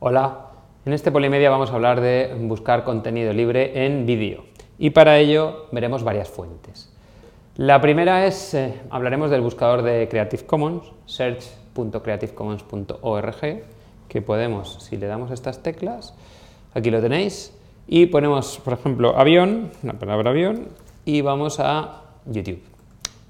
Hola, en este Polimedia vamos a hablar de buscar contenido libre en vídeo y para ello veremos varias fuentes. La primera es, eh, hablaremos del buscador de Creative Commons, search.creativecommons.org, que podemos, si le damos estas teclas, aquí lo tenéis, y ponemos, por ejemplo, avión, la palabra avión, y vamos a YouTube.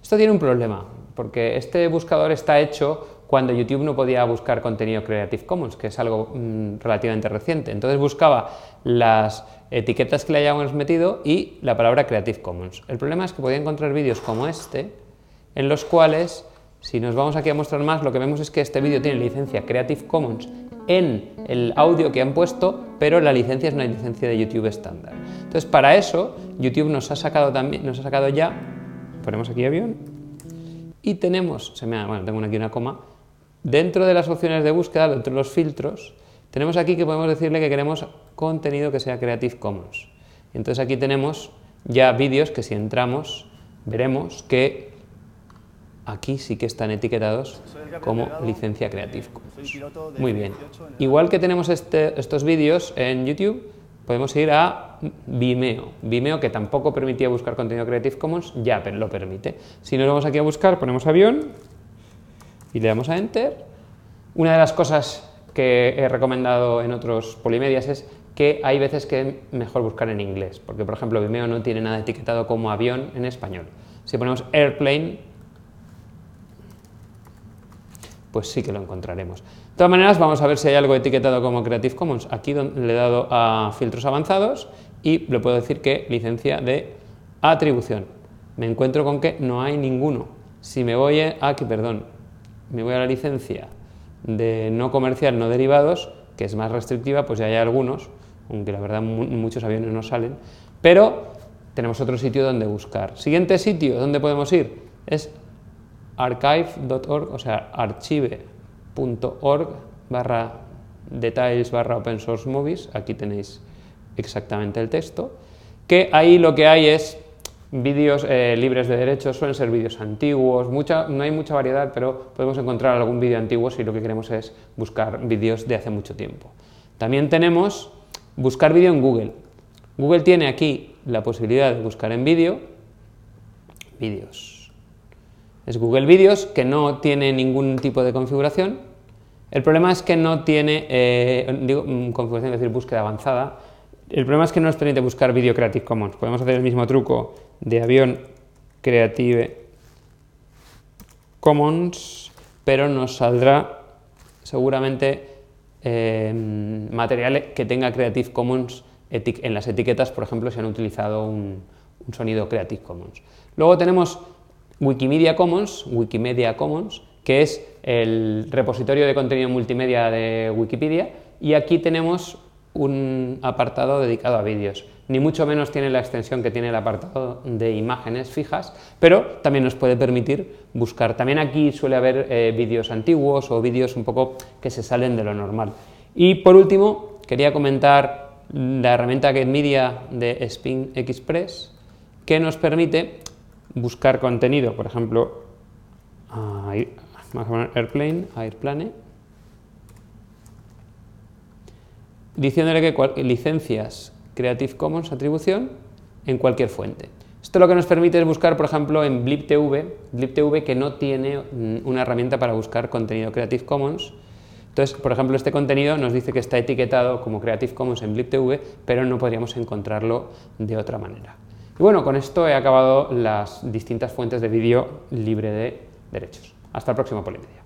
Esto tiene un problema, porque este buscador está hecho cuando YouTube no podía buscar contenido Creative Commons, que es algo mm, relativamente reciente. Entonces buscaba las etiquetas que le hayamos metido y la palabra Creative Commons. El problema es que podía encontrar vídeos como este, en los cuales, si nos vamos aquí a mostrar más, lo que vemos es que este vídeo tiene licencia Creative Commons en el audio que han puesto, pero la licencia es una licencia de YouTube estándar. Entonces, para eso, YouTube nos ha sacado, también, nos ha sacado ya, ponemos aquí avión, y tenemos, se me bueno, tengo aquí una coma, Dentro de las opciones de búsqueda, dentro de los filtros, tenemos aquí que podemos decirle que queremos contenido que sea Creative Commons. Entonces aquí tenemos ya vídeos que si entramos veremos que aquí sí que están etiquetados como licencia Creative Commons. Muy bien. Igual que tenemos este, estos vídeos en YouTube, podemos ir a Vimeo. Vimeo que tampoco permitía buscar contenido Creative Commons, ya lo permite. Si nos vamos aquí a buscar, ponemos avión y le damos a Enter. Una de las cosas que he recomendado en otros polimedias es que hay veces que es mejor buscar en inglés, porque por ejemplo Vimeo no tiene nada etiquetado como avión en español. Si ponemos airplane, pues sí que lo encontraremos. De todas maneras, vamos a ver si hay algo etiquetado como Creative Commons. Aquí le he dado a filtros avanzados y le puedo decir que licencia de atribución. Me encuentro con que no hay ninguno. Si me voy aquí, perdón, me voy a la licencia de no comercial, no derivados, que es más restrictiva, pues ya hay algunos, aunque la verdad muchos aviones no salen, pero tenemos otro sitio donde buscar. Siguiente sitio donde podemos ir es archive.org, o sea, archive.org barra details barra open source movies, aquí tenéis exactamente el texto, que ahí lo que hay es Vídeos eh, libres de derechos suelen ser vídeos antiguos, mucha, no hay mucha variedad, pero podemos encontrar algún vídeo antiguo si lo que queremos es buscar vídeos de hace mucho tiempo. También tenemos buscar vídeo en Google. Google tiene aquí la posibilidad de buscar en vídeo, vídeos. Es Google Vídeos que no tiene ningún tipo de configuración. El problema es que no tiene eh, digo, mm, configuración, es decir, búsqueda avanzada. El problema es que no nos permite buscar vídeo Creative Commons. Podemos hacer el mismo truco de avión Creative Commons, pero nos saldrá seguramente eh, material que tenga Creative Commons en las etiquetas, por ejemplo, si han utilizado un, un sonido Creative Commons. Luego tenemos Wikimedia Commons, Wikimedia Commons, que es el repositorio de contenido multimedia de Wikipedia, y aquí tenemos un apartado dedicado a vídeos ni mucho menos tiene la extensión que tiene el apartado de imágenes fijas, pero también nos puede permitir buscar. También aquí suele haber eh, vídeos antiguos o vídeos un poco que se salen de lo normal. Y por último, quería comentar la herramienta GetMedia de Spin Express, que nos permite buscar contenido, por ejemplo, Airplane, Airplane, diciéndole que licencias Creative Commons atribución en cualquier fuente. Esto lo que nos permite es buscar, por ejemplo, en BlipTV, BlipTV que no tiene mm, una herramienta para buscar contenido Creative Commons. Entonces, por ejemplo, este contenido nos dice que está etiquetado como Creative Commons en BlipTV, pero no podríamos encontrarlo de otra manera. Y bueno, con esto he acabado las distintas fuentes de vídeo libre de derechos. Hasta el próximo Polimedia.